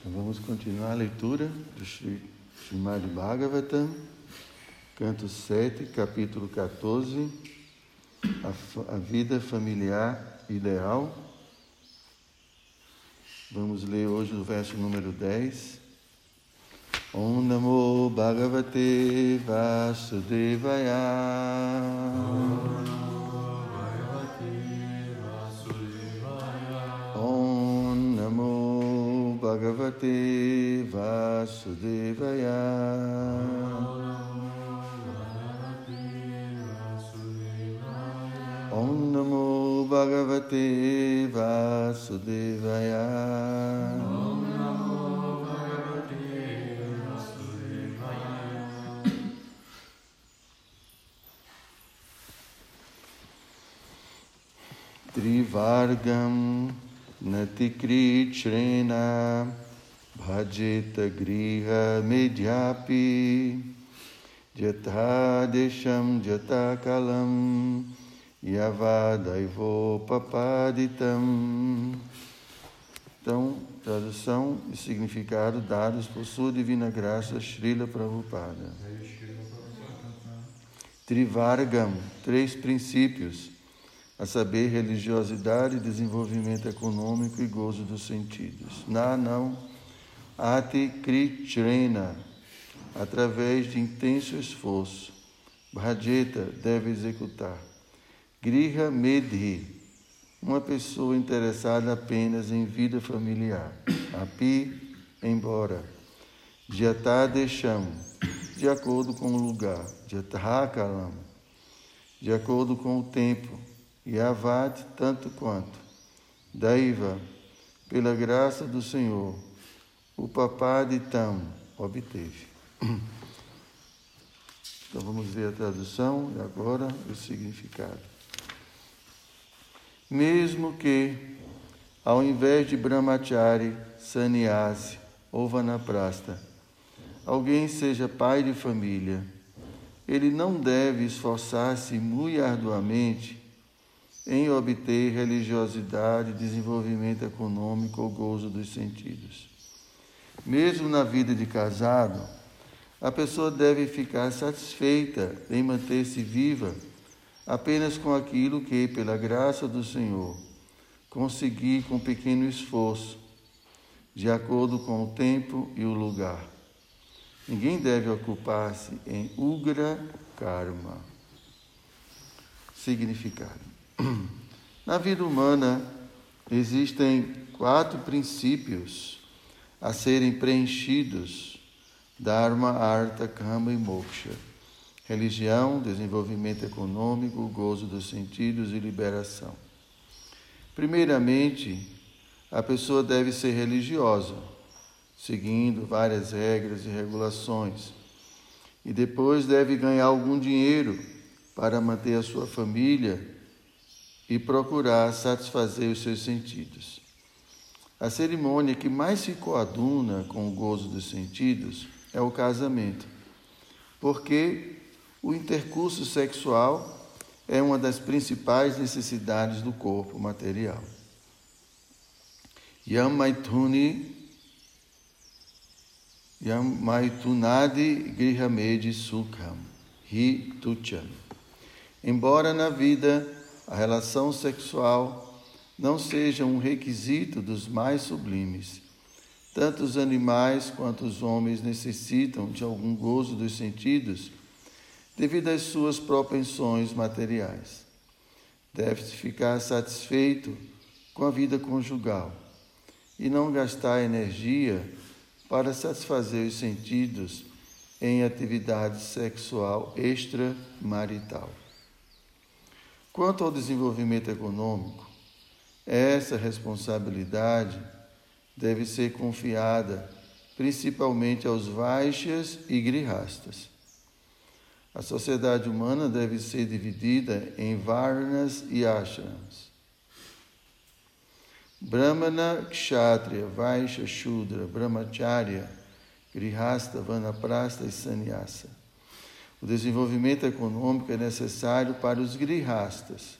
Então vamos continuar a leitura do Srimad Bhagavatam, canto 7, capítulo 14, a, a vida familiar ideal. Vamos ler hoje o verso número 10. Om Namo Bhagavate Vasudevaya. Om Bhagavate Vasudevaya. Om Namo Bhagavate Vasudevaya. Om Namo Bhagavate Vasudevaya. Trivargam Natikritrena Bhajeta Griha Medhyapi Jatadesham Jatakalam Yavadaivo Papaditam Então, tradução e significado dados por sua divina graça Srila Prabhupada. Trivargam, três princípios a saber, religiosidade, desenvolvimento econômico e gozo dos sentidos. Na não, ati kritrena, através de intenso esforço. Bhajeta deve executar. Griha medhi, uma pessoa interessada apenas em vida familiar. Api, embora. Jatadesham, de acordo com o lugar. Jatahakalam, de acordo com o tempo e tanto quanto. Daiva, pela graça do Senhor, o Papaditam obteve. Então vamos ver a tradução e agora o significado. Mesmo que, ao invés de Brahmachari, Sannyasi ou Vanaprasta, alguém seja pai de família, ele não deve esforçar-se muito arduamente em obter religiosidade, desenvolvimento econômico ou gozo dos sentidos. Mesmo na vida de casado, a pessoa deve ficar satisfeita em manter-se viva apenas com aquilo que, pela graça do Senhor, conseguir com pequeno esforço, de acordo com o tempo e o lugar. Ninguém deve ocupar-se em Ugra Karma. Significado. Na vida humana existem quatro princípios a serem preenchidos: Dharma, Artha, Kama e Moksha. Religião, desenvolvimento econômico, gozo dos sentidos e liberação. Primeiramente, a pessoa deve ser religiosa, seguindo várias regras e regulações. E depois deve ganhar algum dinheiro para manter a sua família e procurar satisfazer os seus sentidos. A cerimônia que mais se coaduna com o gozo dos sentidos é o casamento, porque o intercurso sexual é uma das principais necessidades do corpo material. Yamaituni Yamaitunadi Grihamedi Sukham Hi Tucham. Embora na vida a relação sexual não seja um requisito dos mais sublimes. Tanto os animais quanto os homens necessitam de algum gozo dos sentidos devido às suas propensões materiais. Deve-se ficar satisfeito com a vida conjugal e não gastar energia para satisfazer os sentidos em atividade sexual extramarital. Quanto ao desenvolvimento econômico, essa responsabilidade deve ser confiada principalmente aos Vaixas e Grihastas. A sociedade humana deve ser dividida em Varnas e Ashrams. Brahmana, Kshatriya, Vaishya, Shudra, Brahmacharya, Grihasta, Vanaprasta e Sannyasa. O desenvolvimento econômico é necessário para os grihastas.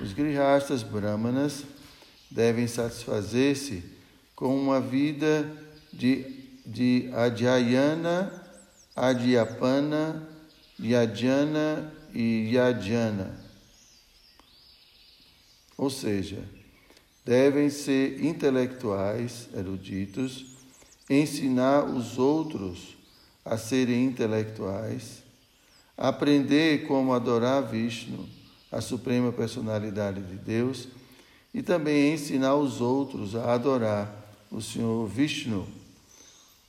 Os grihastas brahmanas devem satisfazer-se com uma vida de, de Adhyayana, Adhyapana, Yajana e Yajana. Ou seja, devem ser intelectuais, eruditos, ensinar os outros a serem intelectuais, aprender como adorar Vishnu, a suprema personalidade de Deus, e também ensinar os outros a adorar o Senhor Vishnu,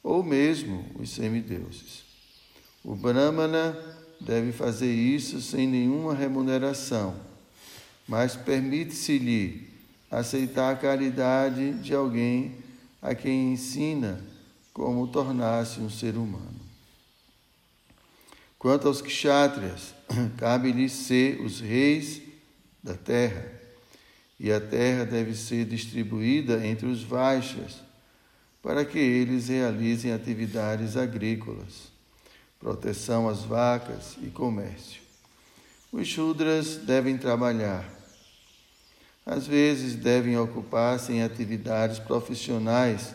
ou mesmo os semideuses. O Brahmana deve fazer isso sem nenhuma remuneração, mas permite-se-lhe aceitar a caridade de alguém a quem ensina como tornar-se um ser humano. Quanto aos kshatriyas, cabe-lhes ser os reis da terra, e a terra deve ser distribuída entre os vaixas, para que eles realizem atividades agrícolas, proteção às vacas e comércio. Os shudras devem trabalhar. Às vezes devem ocupar-se em atividades profissionais,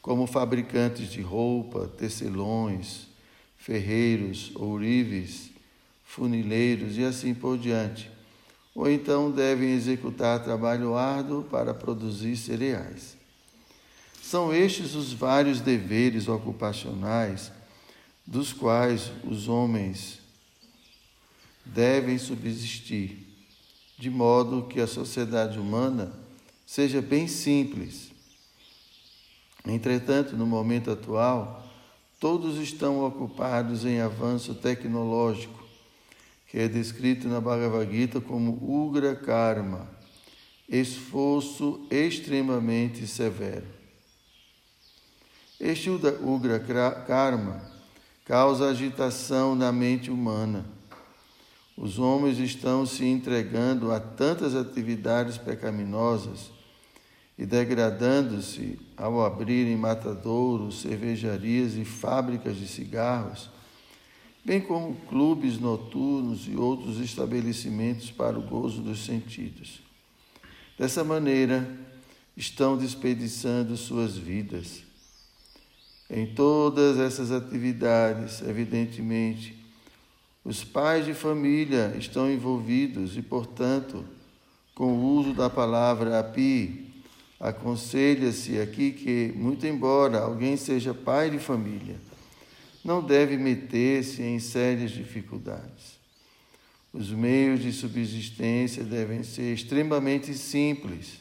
como fabricantes de roupa, tecelões, ferreiros, ourives, funileiros e assim por diante. Ou então devem executar trabalho árduo para produzir cereais. São estes os vários deveres ocupacionais dos quais os homens devem subsistir, de modo que a sociedade humana seja bem simples. Entretanto, no momento atual, todos estão ocupados em avanço tecnológico, que é descrito na Bhagavad Gita como Ugra Karma, esforço extremamente severo. Este Ugra Karma causa agitação na mente humana os homens estão se entregando a tantas atividades pecaminosas e degradando-se ao abrirem matadouros, cervejarias e fábricas de cigarros, bem como clubes noturnos e outros estabelecimentos para o gozo dos sentidos. Dessa maneira, estão desperdiçando suas vidas. Em todas essas atividades, evidentemente, os pais de família estão envolvidos e, portanto, com o uso da palavra api, aconselha-se aqui que, muito embora alguém seja pai de família, não deve meter-se em sérias dificuldades. Os meios de subsistência devem ser extremamente simples.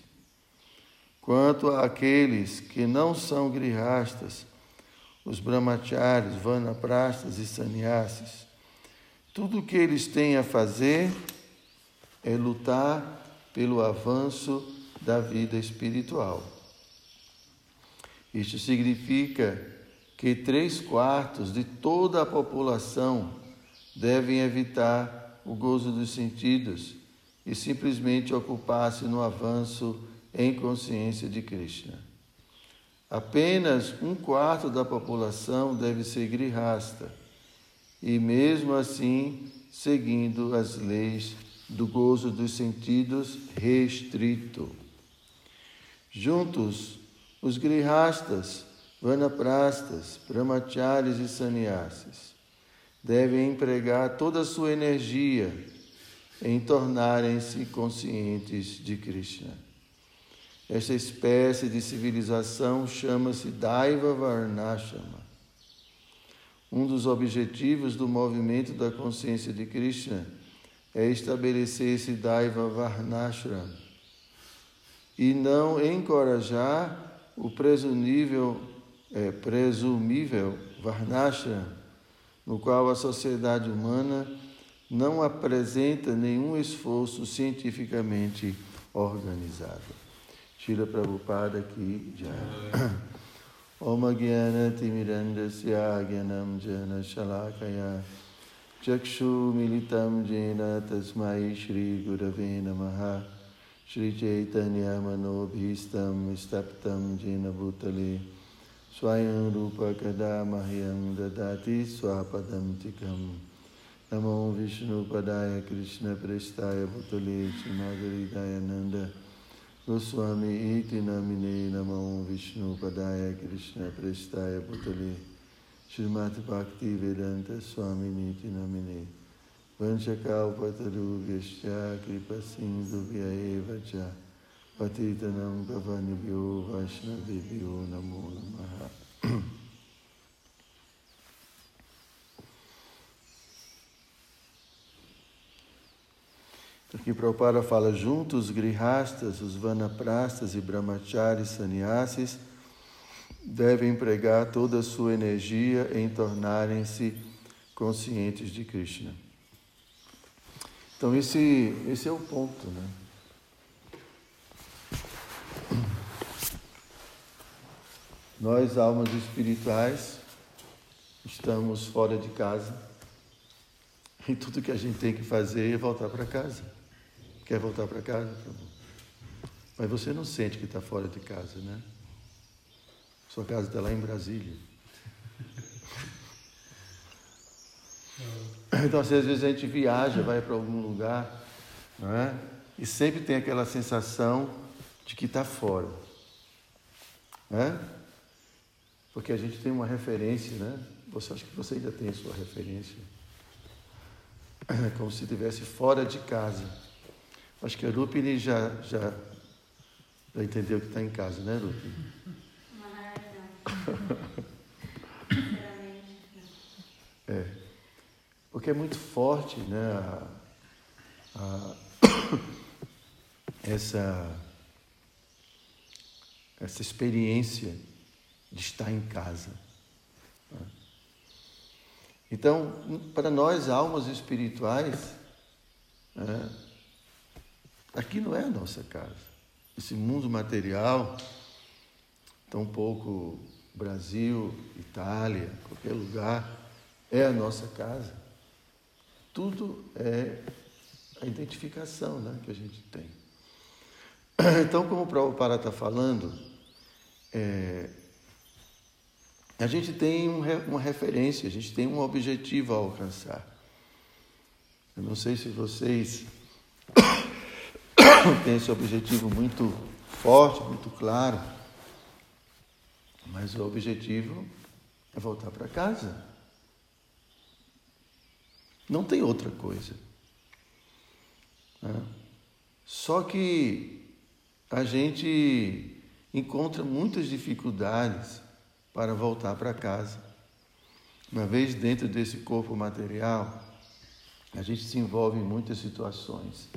Quanto àqueles que não são grihastas, os brahmacharis, vanaprastas e sannyasis, tudo o que eles têm a fazer é lutar pelo avanço da vida espiritual. Isto significa que três quartos de toda a população devem evitar o gozo dos sentidos e simplesmente ocupar-se no avanço em consciência de Krishna. Apenas um quarto da população deve ser grihasta e mesmo assim seguindo as leis do gozo dos sentidos restrito. Juntos, os grihastas, vanaprastas, brahmacharis e sannyasis devem empregar toda a sua energia em tornarem-se conscientes de Krishna. Esta espécie de civilização chama-se Daiva Varnashama. Um dos objetivos do movimento da consciência de Krishna é estabelecer esse Daiva Varnashram e não encorajar o presunível, é, presumível Varnashram, no qual a sociedade humana não apresenta nenhum esforço cientificamente organizado. Tira Prabhupada aqui já. Om Gyana Timirandasya Gyanam Jana Shalakaya Chakshu Militam Jena Tasmai Shri Gurave Namaha श्रीचैतन्यमनोभीष्टं स्तप्तं येन भूतले स्वयं रूपकदा मह्यं ददाति स्वापदन्तिकं नमो विष्णुपदाय कृष्णप्रेष्ठाय भूतले श्रीमाधुरीदाय Nand Goswami iti namine namo Vishnu padaya Krishna prestaya sindhubhya eva cha patitanam pavanibhyo vaishnavibhyo namo namaha Aqui Prabhupada fala juntos os grihastas, os vanaprastas e brahmacharis sannyasis devem empregar toda a sua energia em tornarem-se conscientes de Krishna. Então esse, esse é o ponto, né? Nós, almas espirituais, estamos fora de casa e tudo que a gente tem que fazer é voltar para casa. Quer voltar para casa? Mas você não sente que está fora de casa, né? Sua casa está lá em Brasília. Então, assim, às vezes a gente viaja, vai para algum lugar, não é? E sempre tem aquela sensação de que está fora. Né? Porque a gente tem uma referência, né? Você acha que você ainda tem a sua referência. É como se estivesse fora de casa. Acho que a Rupini já, já, já entendeu que está em casa, né, Rupini? é. Porque é muito forte, né, a, a, essa, essa experiência de estar em casa. Né? Então, para nós, almas espirituais, né, Aqui não é a nossa casa. Esse mundo material, tão pouco Brasil, Itália, qualquer lugar, é a nossa casa. Tudo é a identificação né, que a gente tem. Então, como o Prabhupada está falando, é, a gente tem um, uma referência, a gente tem um objetivo a alcançar. Eu não sei se vocês tem esse objetivo muito forte, muito claro. Mas o objetivo é voltar para casa. Não tem outra coisa. Né? Só que a gente encontra muitas dificuldades para voltar para casa. Uma vez dentro desse corpo material, a gente se envolve em muitas situações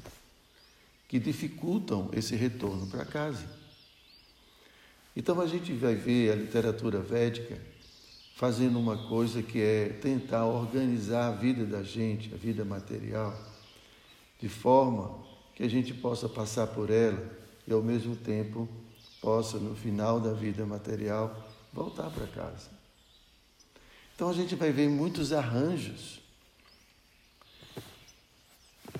que dificultam esse retorno para casa. Então a gente vai ver a literatura védica fazendo uma coisa que é tentar organizar a vida da gente, a vida material, de forma que a gente possa passar por ela e ao mesmo tempo possa, no final da vida material, voltar para casa. Então a gente vai ver muitos arranjos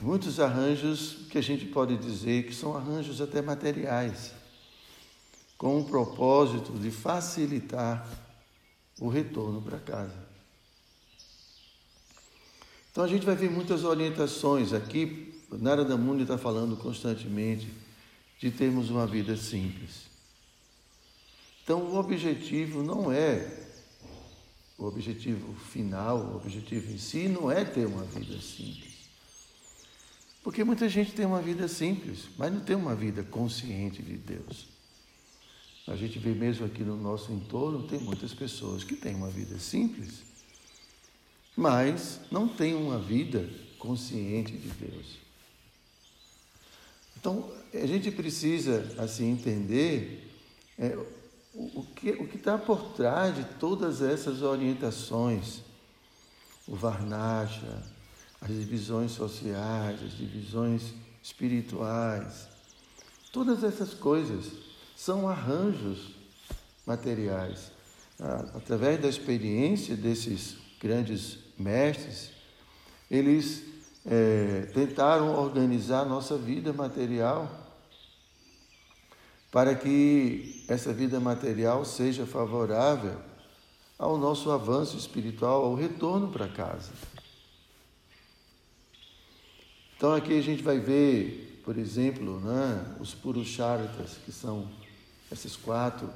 Muitos arranjos que a gente pode dizer que são arranjos até materiais, com o propósito de facilitar o retorno para casa. Então a gente vai ver muitas orientações aqui. Narada Muni está falando constantemente de termos uma vida simples. Então o objetivo não é o objetivo final, o objetivo em si não é ter uma vida simples. Porque muita gente tem uma vida simples, mas não tem uma vida consciente de Deus. A gente vê mesmo aqui no nosso entorno, tem muitas pessoas que têm uma vida simples, mas não têm uma vida consciente de Deus. Então, a gente precisa, assim, entender é, o, que o está por trás de todas essas orientações. O Varnasha, as divisões sociais, as divisões espirituais. Todas essas coisas são arranjos materiais. Ah, através da experiência desses grandes mestres, eles é, tentaram organizar nossa vida material para que essa vida material seja favorável ao nosso avanço espiritual, ao retorno para casa. Então aqui a gente vai ver por exemplo, né, os purusharthas, que são essas quatro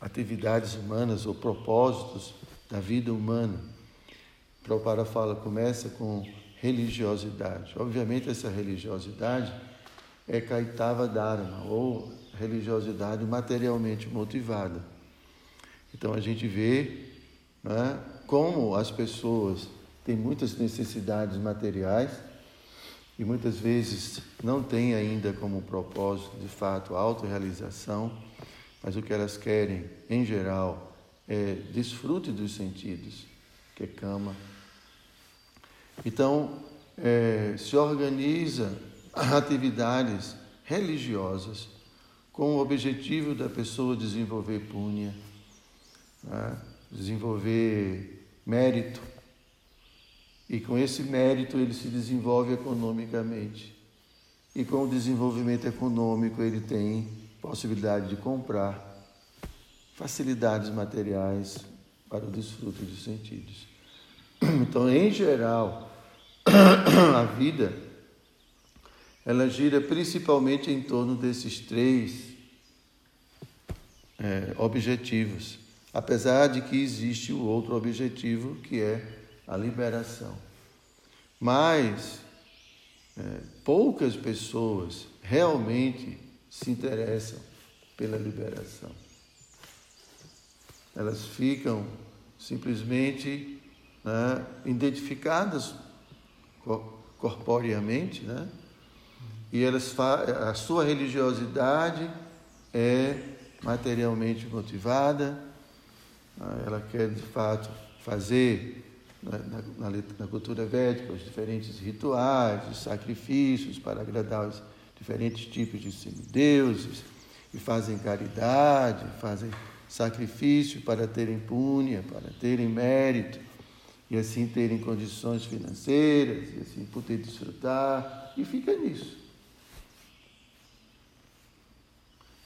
atividades humanas ou propósitos da vida humana. Prabhupada fala, começa com religiosidade. Obviamente, essa religiosidade é Kaitava Dharma, ou religiosidade materialmente motivada. Então, a gente vê né, como as pessoas têm muitas necessidades materiais muitas vezes não têm ainda como propósito, de fato, a autorrealização, mas o que elas querem, em geral, é desfrute dos sentidos, que é cama. Então, é, se organiza atividades religiosas com o objetivo da pessoa desenvolver punha, né? desenvolver mérito. E com esse mérito ele se desenvolve economicamente. E com o desenvolvimento econômico ele tem possibilidade de comprar facilidades materiais para o desfruto dos sentidos. Então, em geral, a vida ela gira principalmente em torno desses três é, objetivos, apesar de que existe o outro objetivo que é a liberação. Mas é, poucas pessoas realmente se interessam pela liberação. Elas ficam simplesmente né, identificadas corporeamente, né? e elas a sua religiosidade é materialmente motivada, né? ela quer de fato fazer na, na, na, cultura védica os diferentes rituais, os sacrifícios para agradar os diferentes tipos de semideuses, e fazem caridade, fazem sacrifício para terem púnia, para terem mérito, e assim terem condições financeiras, e assim poder desfrutar, e fica nisso.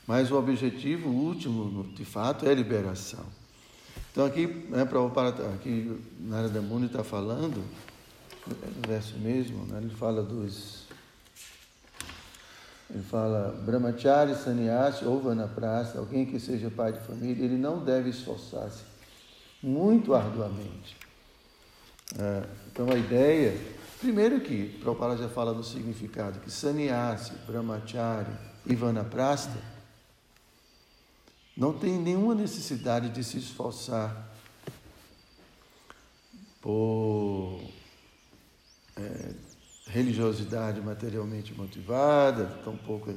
Mas o objetivo último, de fato, é liberação. Então aqui, né, para aqui Narada Muni está falando, no verso mesmo, né, ele fala dos. Ele fala, Brahmachari, Sannyasi ou Vanaprastha, alguém que seja pai de família, ele não deve esforçar-se muito arduamente. É, então a ideia, primeiro que Prabhupada já fala do significado, que Sannyasi, Brahmachari e Vanaprastha não tem nenhuma necessidade de se esforçar por é, religiosidade materialmente motivada, tampouco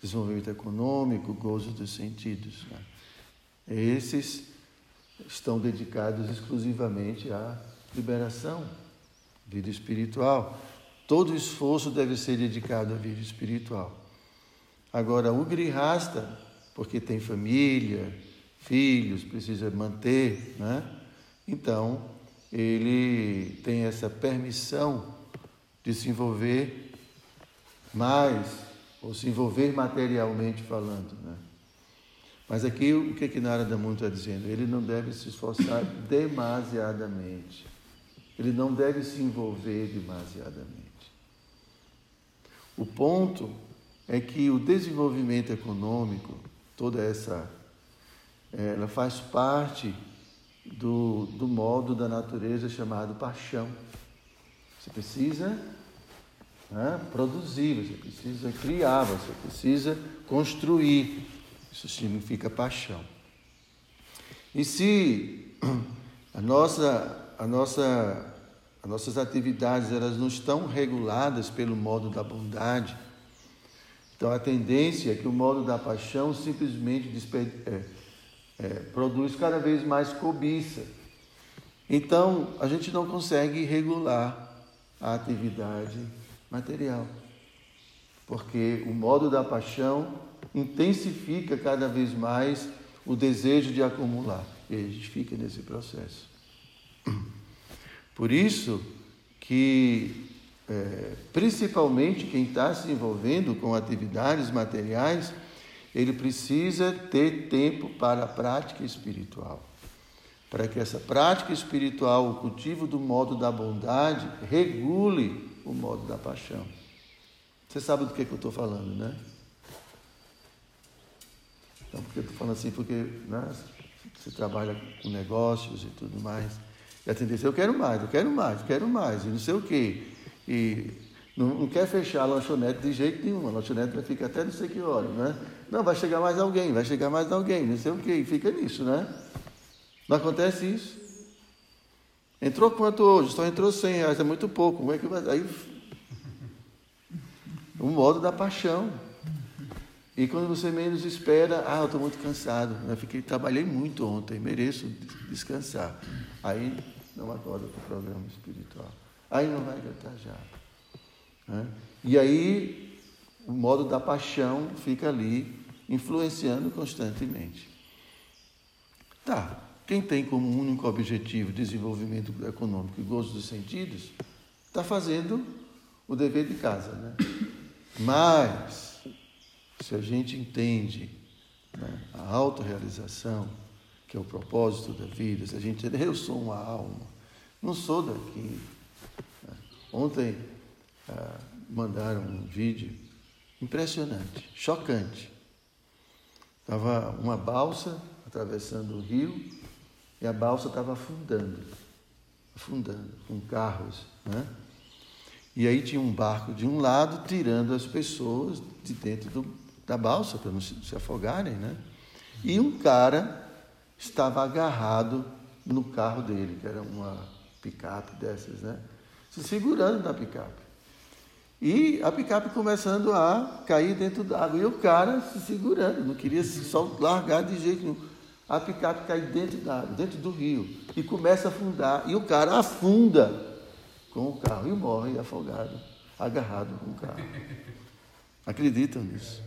desenvolvimento econômico, gozo dos sentidos. Né? Esses estão dedicados exclusivamente à liberação, vida espiritual. Todo esforço deve ser dedicado à vida espiritual. Agora, o grihasta porque tem família, filhos, precisa manter, né? Então, ele tem essa permissão de se envolver mais, ou se envolver materialmente falando, né? Mas aqui o que que Narada Muni está dizendo? Ele não deve se esforçar demasiadamente. Ele não deve se envolver demasiadamente. O ponto é que o desenvolvimento econômico toda essa. Ela faz parte do, do modo da natureza chamado paixão. Você precisa né, produzir, você precisa criar, você precisa construir. Isso significa paixão. E se a nossa, a nossa, as nossas atividades elas não estão reguladas pelo modo da bondade, então a tendência é que o modo da paixão simplesmente é, é, produz cada vez mais cobiça. Então a gente não consegue regular a atividade material, porque o modo da paixão intensifica cada vez mais o desejo de acumular e a gente fica nesse processo. Por isso que é, principalmente quem está se envolvendo com atividades materiais, ele precisa ter tempo para a prática espiritual. Para que essa prática espiritual, o cultivo do modo da bondade, regule o modo da paixão. Você sabe do que, que eu estou falando, né? Então, porque eu estou falando assim, porque né, você trabalha com negócios e tudo mais. E a tendência, eu quero mais, eu quero mais, eu quero mais, e não sei o quê. E não, quer fechar a lanchonete de jeito nenhum, a lanchonete vai ficar até não sei que hora, né? Não, vai chegar mais alguém, vai chegar mais alguém, não sei o quê, e fica nisso, né? Não acontece isso. Entrou quanto hoje? Só entrou 100 reais, é muito pouco. Como é que vai? Aí, o modo da paixão. E quando você menos espera, ah, eu estou muito cansado, fiquei, trabalhei muito ontem, mereço descansar. Aí não acorda para o programa espiritual. Aí não vai já. Né? E aí o modo da paixão fica ali influenciando constantemente. Tá, quem tem como único objetivo desenvolvimento econômico e gozo dos sentidos, está fazendo o dever de casa. Né? Mas se a gente entende né, a autorrealização, que é o propósito da vida, se a gente eu sou uma alma, não sou daqui. Ontem ah, mandaram um vídeo impressionante, chocante. Estava uma balsa atravessando o rio e a balsa estava afundando, afundando, com carros, né? E aí tinha um barco de um lado tirando as pessoas de dentro do, da balsa para não se, se afogarem, né? E um cara estava agarrado no carro dele, que era uma picape dessas, né? Se segurando na picape. E a picape começando a cair dentro d'água. E o cara se segurando, não queria só largar de jeito nenhum. A picape cai dentro d'água, dentro do rio, e começa a afundar. E o cara afunda com o carro e morre afogado, agarrado com o carro. Acreditam nisso?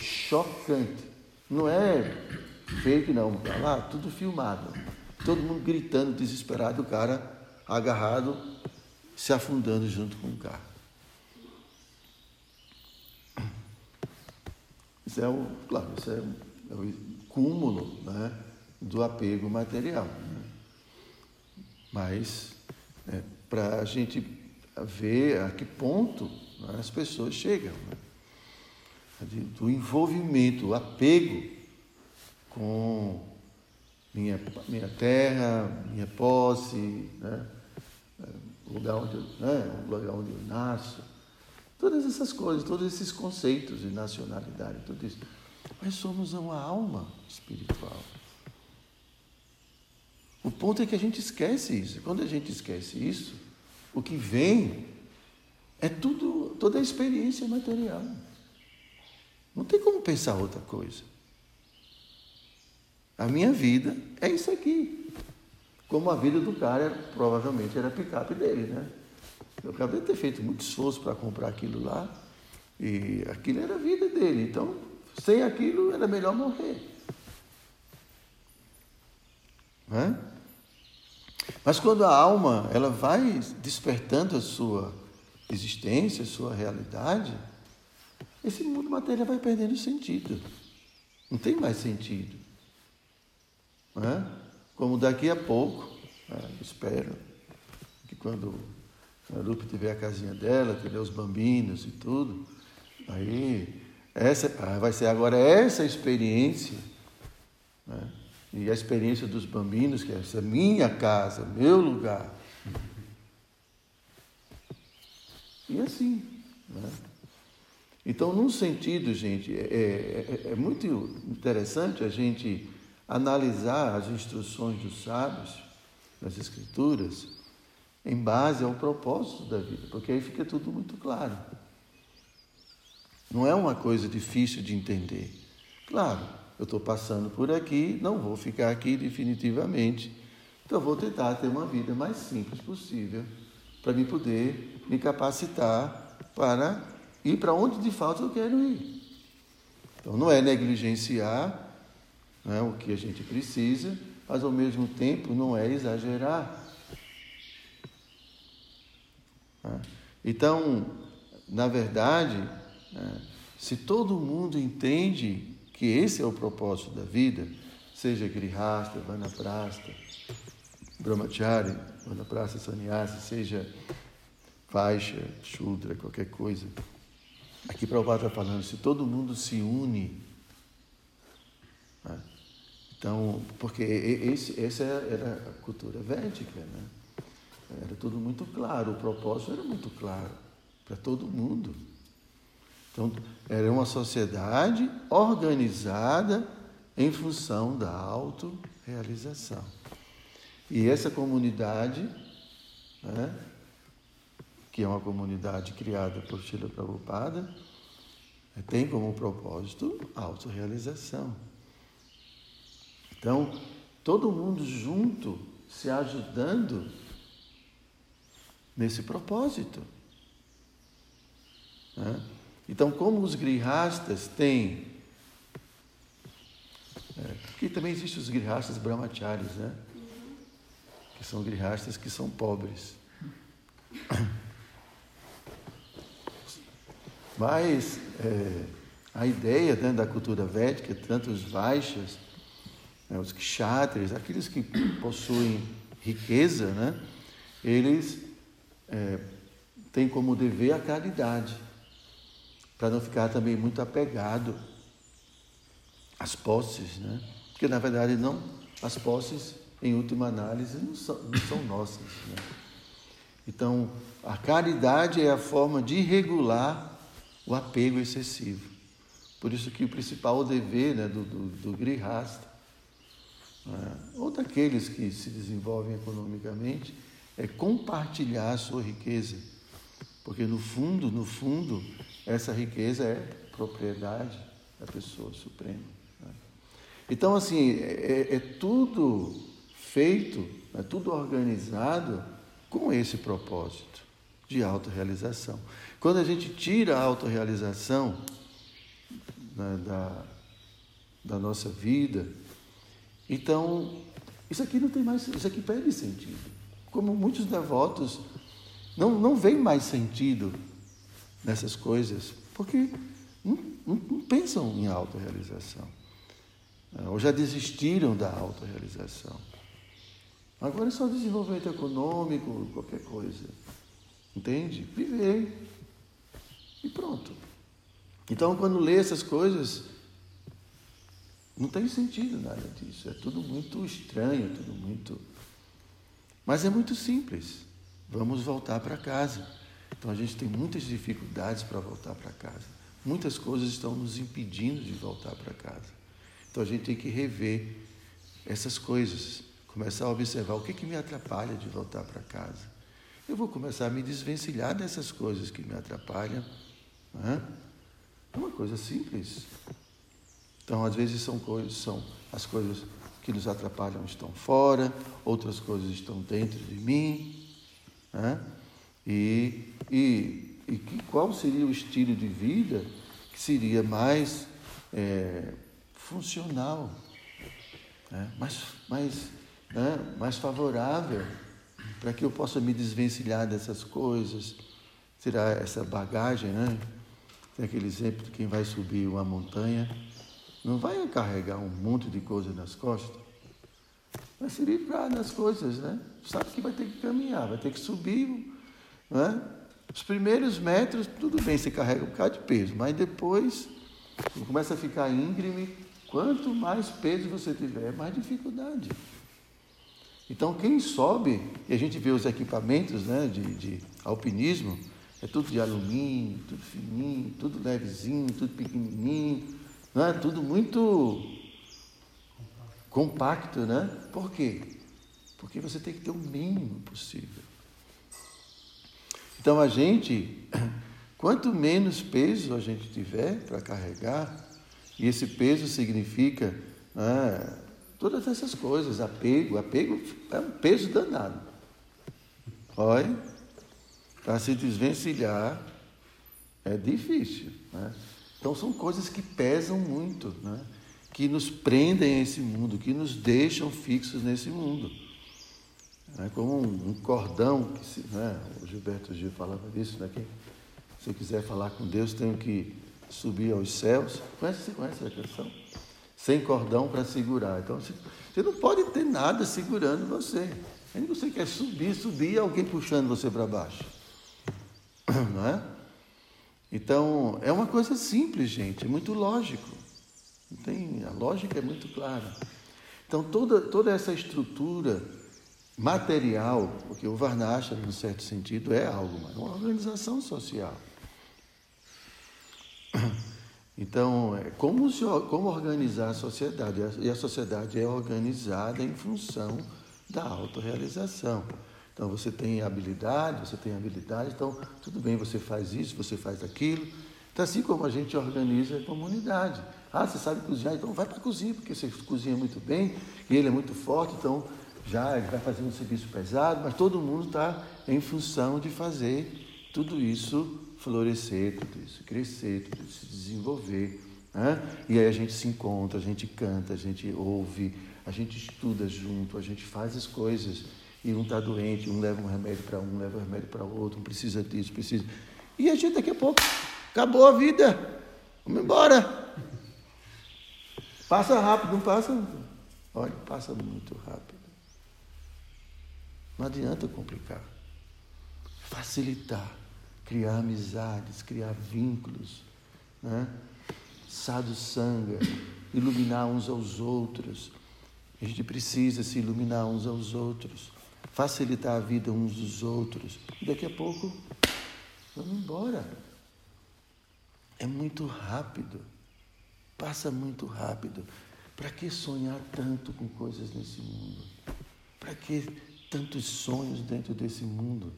chocante. Não é fake, não. Tá lá, tudo filmado. Todo mundo gritando, desesperado, o cara agarrado, se afundando junto com o carro. Isso é o, claro, isso é, é o cúmulo né, do apego material. Né? Mas é, para a gente ver a que ponto né, as pessoas chegam. Né? do envolvimento, o apego com minha, minha terra, minha posse, né? O lugar onde, eu, né? o lugar onde eu nasço. Todas essas coisas, todos esses conceitos de nacionalidade, tudo isso. Mas somos uma alma espiritual. O ponto é que a gente esquece isso. Quando a gente esquece isso, o que vem é tudo, toda a experiência material. Não tem como pensar outra coisa. A minha vida é isso aqui. Como a vida do cara provavelmente era picape dele, né? Eu acabei de ter feito muito esforço para comprar aquilo lá. E aquilo era a vida dele. Então, sem aquilo era melhor morrer. Né? Mas quando a alma ela vai despertando a sua existência, a sua realidade, esse mundo material vai perdendo sentido. Não tem mais sentido. É? Como daqui a pouco, é, espero que quando a Lupe tiver a casinha dela, tiver os bambinos e tudo, aí essa ah, vai ser agora essa experiência, né? e a experiência dos bambinos, que é essa minha casa, meu lugar. E assim, né? Então, num sentido, gente, é, é, é, é muito interessante a gente analisar as instruções dos sábios nas Escrituras em base ao propósito da vida, porque aí fica tudo muito claro. Não é uma coisa difícil de entender. Claro, eu estou passando por aqui, não vou ficar aqui definitivamente, então vou tentar ter uma vida mais simples possível para me poder me capacitar para ir para onde de fato eu quero ir. Então não é negligenciar é o que a gente precisa, mas ao mesmo tempo não é exagerar. Né? Então, na verdade, né, se todo mundo entende que esse é o propósito da vida, seja Grihasta, Vanaprasta, Brahmachari, Vanaprasta, Sannyasi, seja faixa, Shudra, qualquer coisa, Aqui Prabhupada está falando, se todo mundo se une. Então, porque esse, essa era a cultura védica, né? Era tudo muito claro, o propósito era muito claro para todo mundo. Então, era uma sociedade organizada em função da autorrealização. E essa comunidade, né, que é uma comunidade criada por Srila Prabhupada, tem como propósito a autorrealização. Então, todo mundo junto, se ajudando nesse propósito. Né? Então, como os grihastas têm. É, porque também existem os grihastas brahmacharis, né? Que são grihastas que são pobres. Mas é, a ideia né, da cultura védica, tanto os Vaixas, né, os kshatris, aqueles que possuem riqueza, né, eles é, têm como dever a caridade para não ficar também muito apegado às posses, né? Porque na verdade não, as posses, em última análise, não são, não são nossas. Né? Então, a caridade é a forma de regular o apego excessivo. Por isso que o principal dever né, do, do, do né, ou daqueles que se desenvolvem economicamente, é compartilhar a sua riqueza. Porque no fundo, no fundo, essa riqueza é propriedade da pessoa suprema. Né? Então, assim, é, é, é tudo feito, é tudo organizado com esse propósito de autorrealização. Quando a gente tira a autorrealização né, da, da nossa vida, então isso aqui não tem mais, isso aqui perde sentido. Como muitos devotos não, não veem mais sentido nessas coisas, porque não, não, não pensam em autorrealização. Ah, ou já desistiram da autorrealização. Agora é só desenvolvimento econômico, qualquer coisa. Entende? Viver. E pronto. Então, quando lê essas coisas, não tem sentido nada disso. É tudo muito estranho, tudo muito. Mas é muito simples. Vamos voltar para casa. Então a gente tem muitas dificuldades para voltar para casa. Muitas coisas estão nos impedindo de voltar para casa. Então a gente tem que rever essas coisas, começar a observar o que, que me atrapalha de voltar para casa. Eu vou começar a me desvencilhar dessas coisas que me atrapalham. É uma coisa simples. Então, às vezes são coisas, são as coisas que nos atrapalham estão fora, outras coisas estão dentro de mim. Né? E, e, e qual seria o estilo de vida que seria mais é, funcional, né? mais, mais, né? mais favorável para que eu possa me desvencilhar dessas coisas, tirar essa bagagem, né? Tem aquele exemplo de quem vai subir uma montanha, não vai carregar um monte de coisa nas costas, vai se livrar das coisas, né? Sabe que vai ter que caminhar, vai ter que subir né? Os primeiros metros, tudo bem, você carrega um bocado de peso, mas depois começa a ficar íngreme. Quanto mais peso você tiver, mais dificuldade. Então, quem sobe, e a gente vê os equipamentos né, de, de alpinismo, é tudo de alumínio, tudo fininho, tudo levezinho, tudo pequenininho, não é? tudo muito compacto, né? Por quê? Porque você tem que ter o mínimo possível. Então a gente, quanto menos peso a gente tiver para carregar, e esse peso significa né, todas essas coisas, apego, apego é um peso danado. Olha, para se desvencilhar é difícil. Né? Então são coisas que pesam muito, né? que nos prendem a esse mundo, que nos deixam fixos nesse mundo. É como um, cordão, que se, né? o Gilberto Gil falava disso, né? que se eu quiser falar com Deus, tenho que subir aos céus. Conhece, você conhece a canção? Sem cordão para segurar. Então, você, não pode ter nada segurando você. Aí você quer subir, subir alguém puxando você para baixo. Não é? Então, é uma coisa simples, gente, é muito lógico. Tem, a lógica é muito clara. Então, toda, toda essa estrutura material, porque o Varnasha, num certo sentido, é algo, é uma organização social. Então, é como, se, como organizar a sociedade? E a sociedade é organizada em função da autorrealização. Então, você tem habilidade, você tem habilidade, então, tudo bem, você faz isso, você faz aquilo. Então, assim como a gente organiza a comunidade. Ah, você sabe cozinhar, então vai para a cozinha, porque você cozinha muito bem e ele é muito forte, então já ele vai fazer um serviço pesado, mas todo mundo está em função de fazer tudo isso florescer, tudo isso crescer, tudo isso se desenvolver. Né? E aí a gente se encontra, a gente canta, a gente ouve, a gente estuda junto, a gente faz as coisas. E um está doente, um leva um remédio para um, leva um remédio para outro, um precisa disso, precisa. E a gente daqui a pouco acabou a vida. Vamos embora. Passa rápido, não passa? Olha, passa muito rápido. Não adianta complicar. Facilitar criar amizades, criar vínculos, né? Sadhu Sangha, iluminar uns aos outros. A gente precisa se iluminar uns aos outros, facilitar a vida uns dos outros. E daqui a pouco, vamos embora. É muito rápido, passa muito rápido. Para que sonhar tanto com coisas nesse mundo? Para que tantos sonhos dentro desse mundo?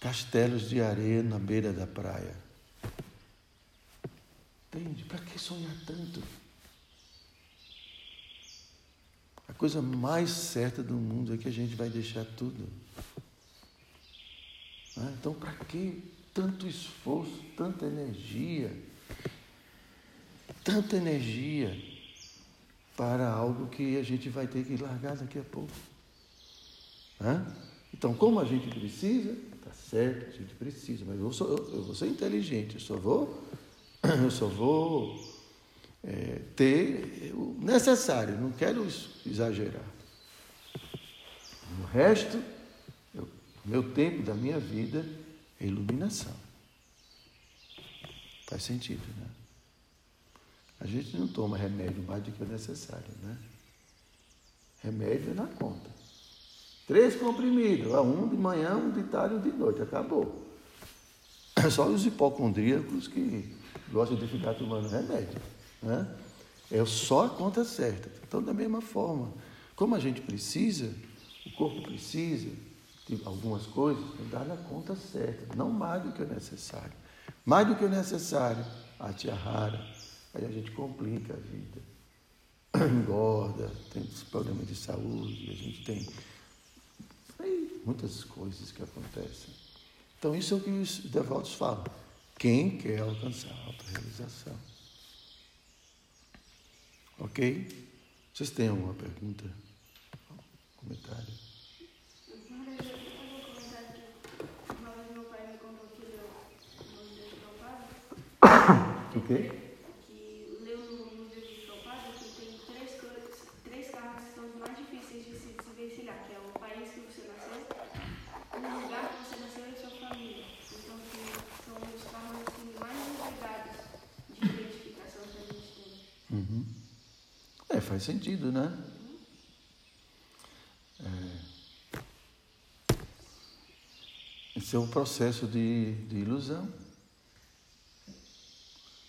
castelos de areia na beira da praia. Entende? Para que sonhar tanto? A coisa mais certa do mundo é que a gente vai deixar tudo. Né? Então, para que tanto esforço, tanta energia? Tanta energia para algo que a gente vai ter que largar daqui a pouco. Né? Então, como a gente precisa, Tá certo, a gente precisa, mas eu, sou, eu, eu vou ser inteligente, eu só vou, eu só vou é, ter o necessário, não quero exagerar. O resto, o meu tempo da minha vida é iluminação. Faz sentido, né? A gente não toma remédio mais do que o necessário, né? Remédio é na conta. Três comprimidos, um de manhã, um de tarde um de noite, acabou. Só os hipocondríacos que gostam de ficar tomando remédio. Né? É só a conta certa. Então, da mesma forma, como a gente precisa, o corpo precisa de algumas coisas, dá na conta certa, não mais do que o necessário. Mais do que o necessário, a tia rara, aí a gente complica a vida. Engorda, tem problemas de saúde, a gente tem muitas coisas que acontecem. Então, isso é o que os devotos falam. Quem quer alcançar a autorrealização? Ok? Vocês têm alguma pergunta? Comentário? O quê? Faz sentido, né? É. Esse é um processo de, de ilusão.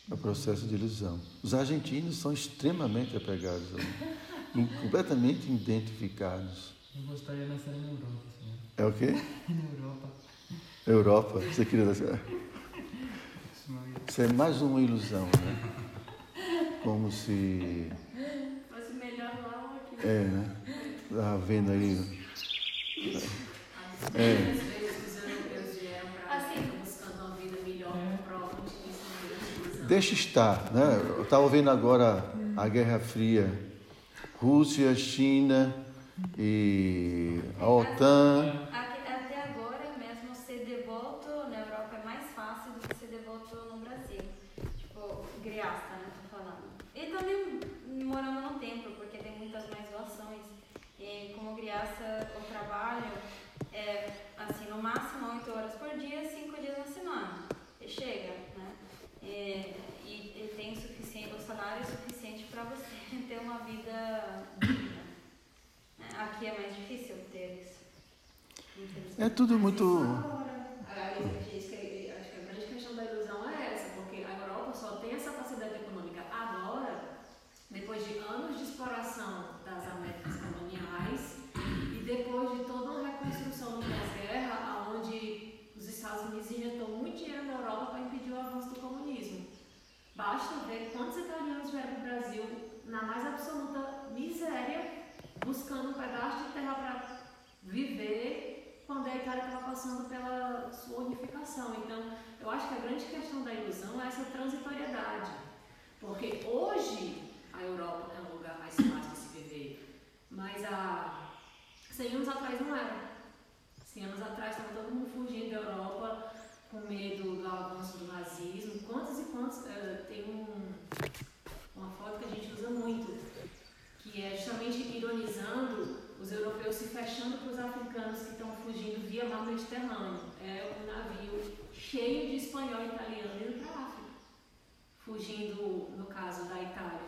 É o processo de ilusão. Os argentinos são extremamente apegados, completamente identificados. Eu gostaria de nascer na Europa, senhor. É o quê? Na Europa. Europa? Você queria nascer? Isso é mais uma ilusão, né? Como se é, né? Estava vendo aí. É. Deixa estar, né? Eu estava vendo agora a Guerra Fria, Rússia, China e a OTAN. Até agora, mesmo ser devoto na Europa é mais fácil do que ser devoto no Brasil. Tipo, griasta, né? Tô falando. E também morando no templo, porque tem muitas mais doações. E como criança, o trabalho é, assim, no máximo 8 horas por dia, 5 dias na semana. E chega. para você ter uma vida digna. Né? Aqui é mais difícil ter isso. infelizmente. É tudo muito. Isso que- Acho que a grande questão da ilusão é essa, porque a Europa só tem essa facilidade econômica agora, depois de anos de exploração das Américas coloniais e depois de toda uma reconstrução no pós-guerra, onde os Estados Unidos injetou muito dinheiro na Europa para impedir o avanço do comunismo. Basta ver quantos italianos vieram para o Brasil na mais absoluta miséria, buscando um pedaço de terra para viver Itália estava passando pela sua unificação. Então, eu acho que a grande questão da ilusão é essa transitoriedade. Porque hoje a Europa é um lugar mais fácil de se viver, mas há 100 anos atrás não era. 100 anos atrás estava todo mundo fugindo da Europa com medo do avanço do nazismo. Quantos e quantos. eh, tem um, uma foto que a gente usa muito, que é justamente ironizando os europeus se fechando para os africanos que estão fugindo via mar Mediterrâneo. É um navio cheio de espanhol e italiano indo para a África, fugindo, no caso da Itália,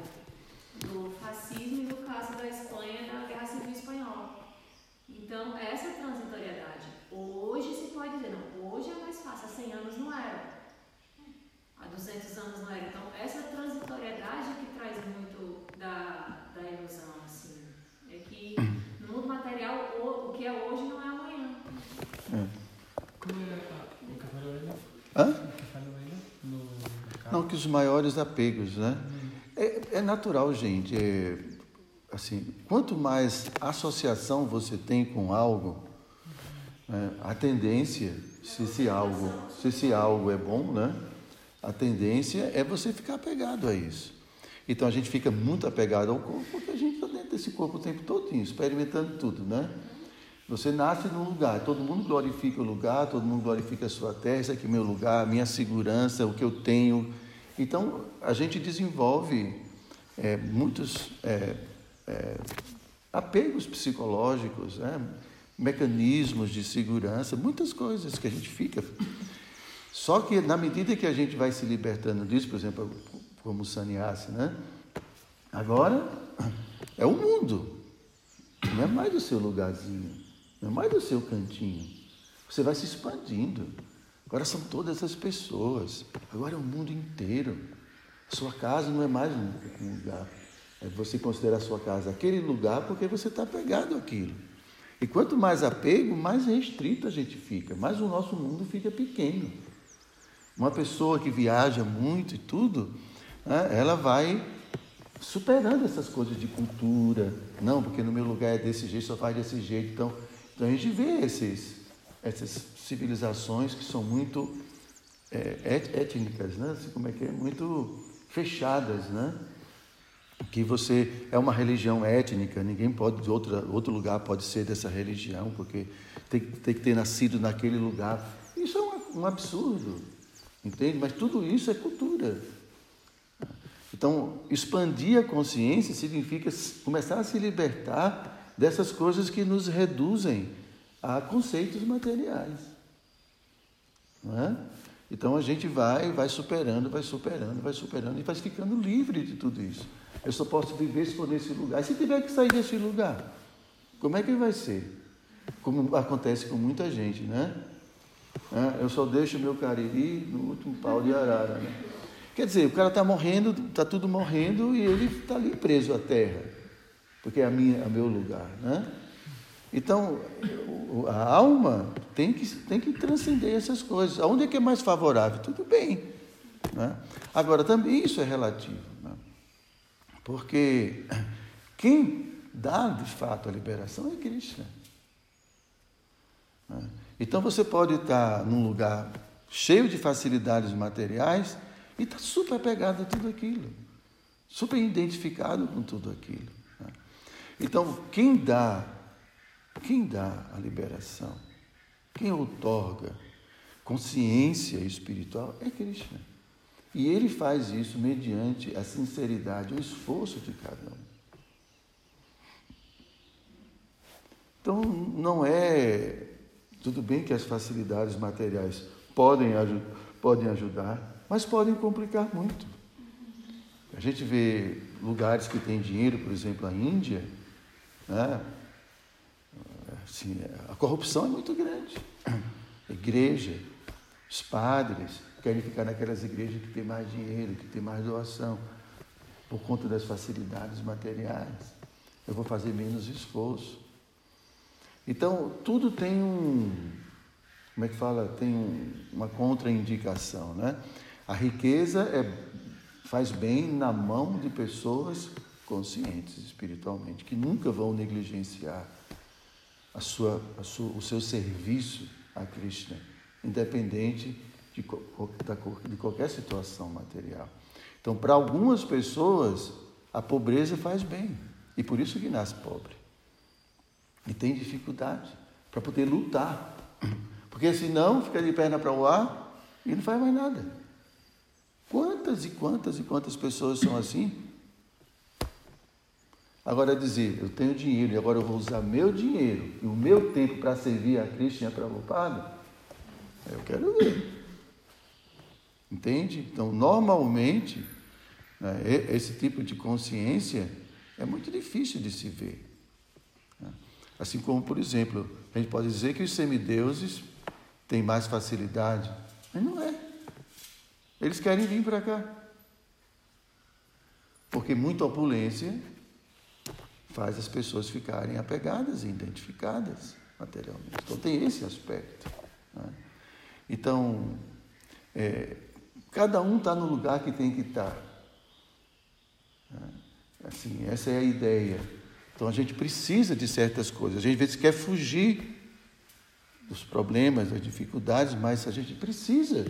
do fascismo e no caso da Espanha, da Guerra Civil Espanhola. Então, essa transitoriedade. Hoje se pode dizer, não, hoje é mais fácil, há 100 anos não era. Há 200 anos não era. Então, essa transitoriedade que traz muito da, da ilusão, assim. É que mundo material, o, o que é hoje não é amanhã. Como é o? Hã? O? Não, que os maiores apegos, né? É, é natural, gente. é, assim, quanto mais associação você tem com algo, né, a tendência, se esse algo, se esse algo é bom, né? A tendência é você ficar apegado a isso. Então a gente fica muito apegado ao corpo porque a gente está dentro desse corpo o tempo todinho, experimentando tudo, né? Você nasce num lugar, todo mundo glorifica o lugar, todo mundo glorifica a sua terra, isso aqui é meu lugar, minha segurança, o que eu tenho. Então, a gente desenvolve é, muitos é, é, apegos psicológicos, né? mecanismos de segurança, muitas coisas que a gente fica. Só que, na medida que a gente vai se libertando disso, por exemplo, como sannyasi, né? agora é o mundo. Não é mais o seu lugarzinho, não é mais o seu cantinho. Você vai se expandindo. Agora são todas as pessoas. Agora é o mundo inteiro. Sua casa não é mais um lugar. É você considerar sua casa aquele lugar porque você está apegado àquilo. E quanto mais apego, mais restrito a gente fica, mais o nosso mundo fica pequeno. Uma pessoa que viaja muito e tudo, né, ela vai superando essas coisas de cultura. Não, porque no meu lugar é desse jeito, só faz desse jeito. Então, então a gente vê esses, essas civilizações que são muito é, étnicas, né? Assim, como é que é? Muito fechadas, né? Que você é uma religião étnica, ninguém pode de outra, outro lugar pode ser dessa religião, porque tem, tem que ter nascido naquele lugar. Isso é um, um absurdo, entende? Mas tudo isso é cultura. Então, expandir a consciência significa começar a se libertar dessas coisas que nos reduzem a conceitos materiais. Não é? Então a gente vai, vai superando, vai superando, vai superando e vai ficando livre de tudo isso. Eu só posso viver se for nesse lugar. E se tiver que sair desse lugar, como é que vai ser? Como acontece com muita gente, né? É, Eu só deixo meu cariri no último pau de arara. Né? Quer dizer, o cara está morrendo, está tudo morrendo e ele está ali preso à terra, porque é a minha, é o meu lugar, né? Então, a alma tem que, tem que transcender essas coisas. Aonde é que é mais favorável? Tudo bem. Né? Agora, também isso é relativo. Né? Porque quem dá de fato a liberação é Krishna. Né? Então você pode estar num lugar cheio de facilidades materiais e está super apegado a tudo aquilo, super identificado com tudo aquilo. né? Então, quem dá, quem dá a liberação, quem outorga consciência espiritual é Krishna. E ele faz isso mediante a sinceridade, o esforço de cada um. Então, não é. Tudo bem que as facilidades materiais podem, podem ajudar, mas podem complicar muito. A gente vê lugares que têm dinheiro, por exemplo, a Índia, né? assim, a corrupção é muito grande. A igreja, os padres querem ficar naquelas igrejas que tem mais dinheiro, que tem mais doação, por conta das facilidades materiais. Eu vou fazer menos esforço. Então, tudo tem um, como é que fala? Tem um, uma contraindicação, né? A riqueza é, faz bem na mão de pessoas conscientes espiritualmente, que nunca vão negligenciar a sua, a sua, o seu serviço a Krishna, independente de, de qualquer situação material. Então, para algumas pessoas, a pobreza faz bem, e por isso que nasce pobre. E tem dificuldade para poder lutar. Porque senão fica de perna para o ar e não faz mais nada. Quantas e quantas e quantas pessoas são assim? Agora dizer, eu tenho dinheiro e agora eu vou usar meu dinheiro e o meu tempo para servir a Cristo e a Prabhupada, eu quero ver. Entende? Então, normalmente, né, esse tipo de consciência é muito difícil de se ver. Né? Assim como, por exemplo, a gente pode dizer que os semideuses têm mais facilidade, mas não é. Eles querem vir para cá. Porque muita opulência faz as pessoas ficarem apegadas e identificadas materialmente. Então tem esse aspecto. Né? Então, é, cada um está no lugar que tem que estar. Tá. Né? Assim, essa é a ideia. Então a gente precisa de certas coisas. A gente às vezes quer fugir dos problemas, das dificuldades, mas a gente precisa.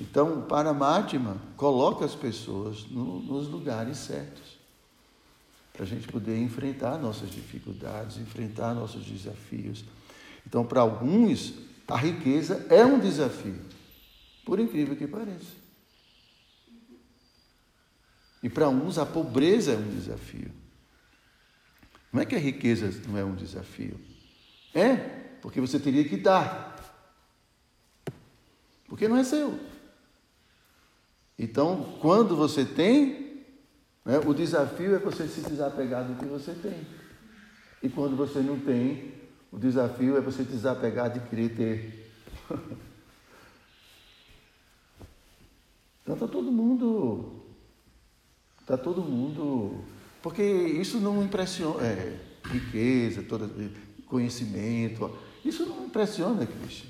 Então, para Paramatma coloca as pessoas no, nos lugares certos para a gente poder enfrentar nossas dificuldades, enfrentar nossos desafios. Então, para alguns, a riqueza é um desafio, por incrível que pareça. E para uns, a pobreza é um desafio. Não é que a riqueza não é um desafio. É, porque você teria que dar. Porque não é seu. Então, quando você tem, né? O desafio é você se desapegar do que você tem. E quando você não tem, o desafio é você desapegar de querer ter. então está todo mundo. Está todo mundo. Porque isso não impressiona. É, riqueza, toda, conhecimento. Isso não impressiona, Cristian.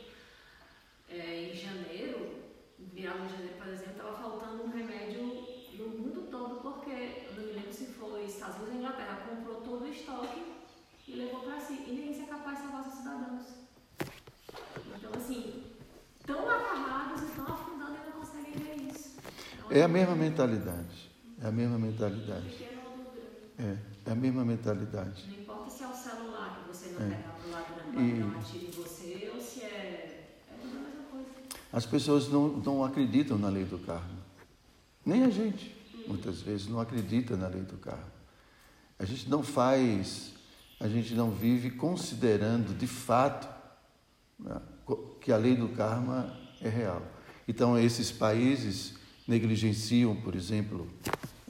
É, em janeiro, virar de janeiro, por exemplo, estava faltando um remédio no mundo todo, porque, eu não me lembro se foi Estados Unidos ou Inglaterra, comprou todo o estoque e levou para si. E ninguém é capaz de salvar seus cidadãos. Então, assim, tão agarrados e tão afundando e não conseguem ver isso. Então, é a mesma mentalidade. É a mesma mentalidade. É, é a mesma mentalidade. Não importa se é o celular que você não é. para o ladrão e... não atira em você ou se é. É tudo a mesma coisa. As pessoas não, não acreditam na lei do karma. Nem a gente, muitas vezes, não acredita na lei do karma. A gente não faz, a gente não vive considerando de fato né, que a lei do karma é real. Então, esses países negligenciam, por exemplo,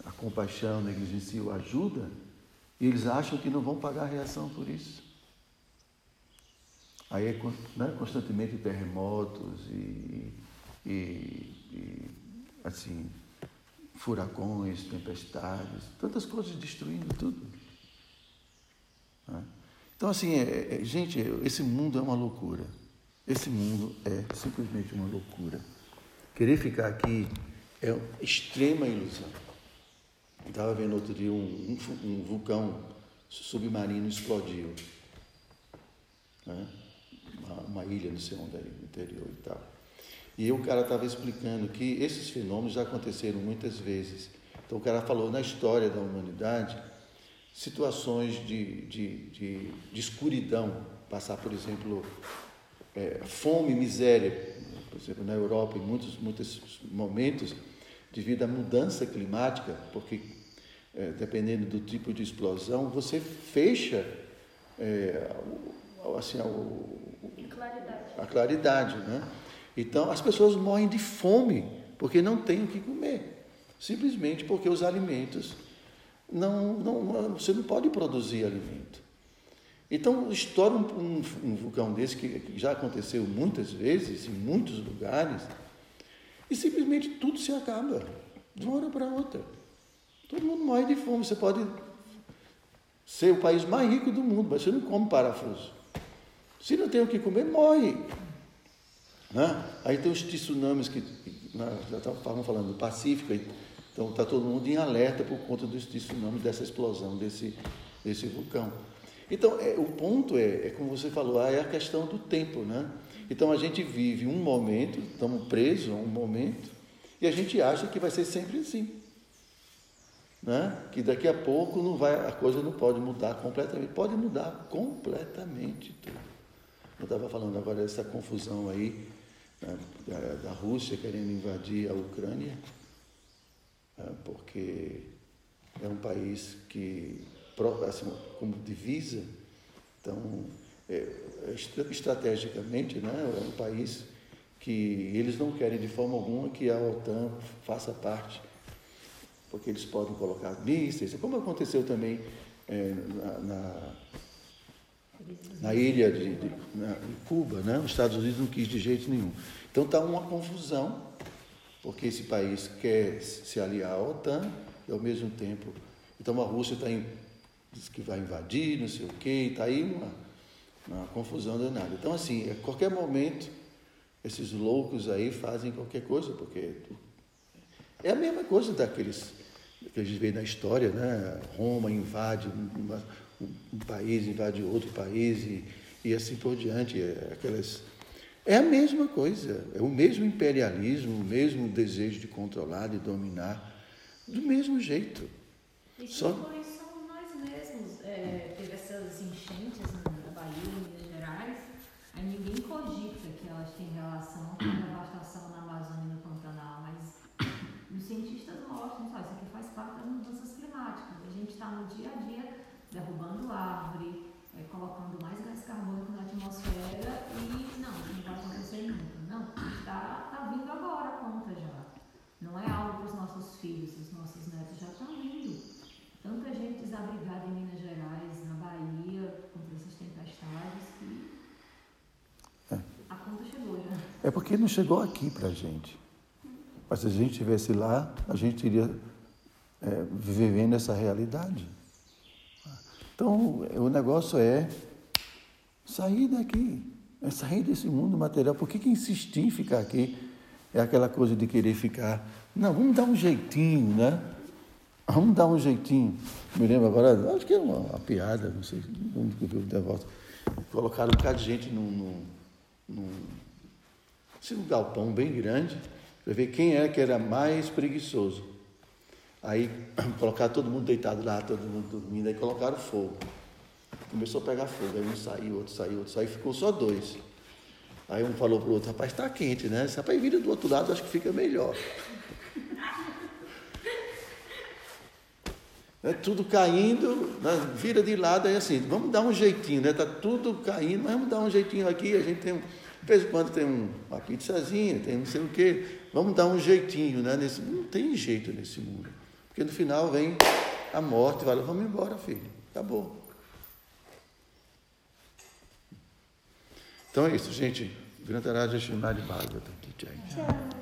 a compaixão, negligenciam a ajuda, e eles acham que não vão pagar a reação por isso. Aí é né, constantemente terremotos e, e, e, assim, furacões, tempestades, tantas coisas destruindo tudo. Né? Então, assim, é, é, gente, esse mundo é uma loucura. Esse mundo é simplesmente uma loucura. Querer ficar aqui é extrema ilusão. Estava vendo outro dia um, um, um, vulcão submarino explodiu. Né? Uma, ilha, não sei onde é, no interior e tal. E o cara estava explicando que esses fenômenos já aconteceram muitas vezes. Então o cara falou na história da humanidade situações de, de, de, de escuridão, passar, por exemplo, é, fome, miséria, por exemplo, na Europa, em muitos, muitos momentos, devido à mudança climática, porque é, dependendo do tipo de explosão, você fecha é, assim, Claridade. A claridade. Né? Então, as pessoas morrem de fome, porque não têm o que comer simplesmente porque os alimentos não, não você não pode produzir alimento. Então estoura um, um, um vulcão desse que, que já aconteceu muitas vezes em muitos lugares e simplesmente tudo se acaba de uma hora para outra. Todo mundo morre de fome. Você pode ser o país mais rico do mundo, mas você não come parafuso. Se não tem o que comer, morre. Né? Aí tem os tsunamis que né, já estavam falando do Pacífico, então está todo mundo em alerta por conta desse tsunami, dessa explosão desse, desse vulcão. Então, é, o ponto é, é, como você falou, é a questão do tempo, né? Então a gente vive um momento, estamos presos a um momento, e a gente acha que vai ser sempre assim. Né? Que daqui a pouco não vai, a coisa não pode mudar completamente. Pode mudar completamente tudo. Estava falando agora dessa confusão aí né, da, da Rússia querendo invadir a Ucrânia. Né, porque é um país que, assim, como divisa, então, é, estrategicamente, né, é um país que eles não querem de forma alguma que a OTAN faça parte, porque eles podem colocar mísseis, como aconteceu também é, na, na, na, ilha de, de, na, Cuba, né? os Estados Unidos não quis de jeito nenhum. Então está uma confusão porque esse país quer se aliar à OTAN e ao mesmo tempo. Então a Rússia está diz que vai invadir, não sei o quê, está aí uma, uma confusão danada. Então, assim, a qualquer momento, esses loucos aí fazem qualquer coisa, porque é a mesma coisa daqueles que a gente vê na história, né? Roma invade um, país, invade outro país e, e assim por diante. É aquelas é a mesma coisa, é o mesmo imperialismo, o mesmo desejo de controlar, de dominar, do mesmo jeito. E Só... somos nós mesmos. É, teve essas enchentes na Bahia, em Minas Gerais, aí ninguém cogita que elas têm relação com a devastação na Amazônia e no Pantanal, mas os cientistas mostram, só, isso aqui faz parte das mudanças climáticas. A gente está no dia a dia derrubando árvore, é, colocando mais gás carbônico na atmosfera e não, não vai acontecer nunca. Não, está tá vindo agora a conta já. Não é algo para os nossos filhos, os nossos netos já estão vindo. Tanta gente desabrigada em Minas Gerais, na Bahia, com essas tempestades que é. a conta chegou já. É porque não chegou aqui para a gente. Mas se a gente estivesse lá, a gente iria é, vivendo essa realidade. Então, o negócio é sair daqui, é sair desse mundo material. Por que, que insistir em ficar aqui? É aquela coisa de querer ficar. Não, vamos dar um jeitinho, né? Vamos dar um jeitinho. Me lembro agora, acho que é uma, uma piada, não sei onde que eu vi o devoto. Colocaram um bocado de gente num, num, num, assim, um galpão bem grande, para ver quem é que era mais preguiçoso. Aí colocaram todo mundo deitado lá, todo mundo dormindo, aí colocaram fogo. Começou a pegar fogo, aí um saiu, outro saiu, outro saiu, ficou só dois. Aí um falou para o outro, rapaz, está quente, né? Se rapaz vira do outro lado, acho que fica melhor. é tudo caindo, né? vira de lado, aí assim, vamos dar um jeitinho, né? Está tudo caindo, mas vamos dar um jeitinho aqui, a gente tem, de vez em quando tem um, uma pizzazinha, tem não sei o quê, vamos dar um jeitinho, né? Nesse, não tem jeito nesse mundo. Porque no final vem a morte e fala, vamos embora, filho. Acabou. Então é isso, gente. Grantaraja Shimari Bhagavatam. Tchau.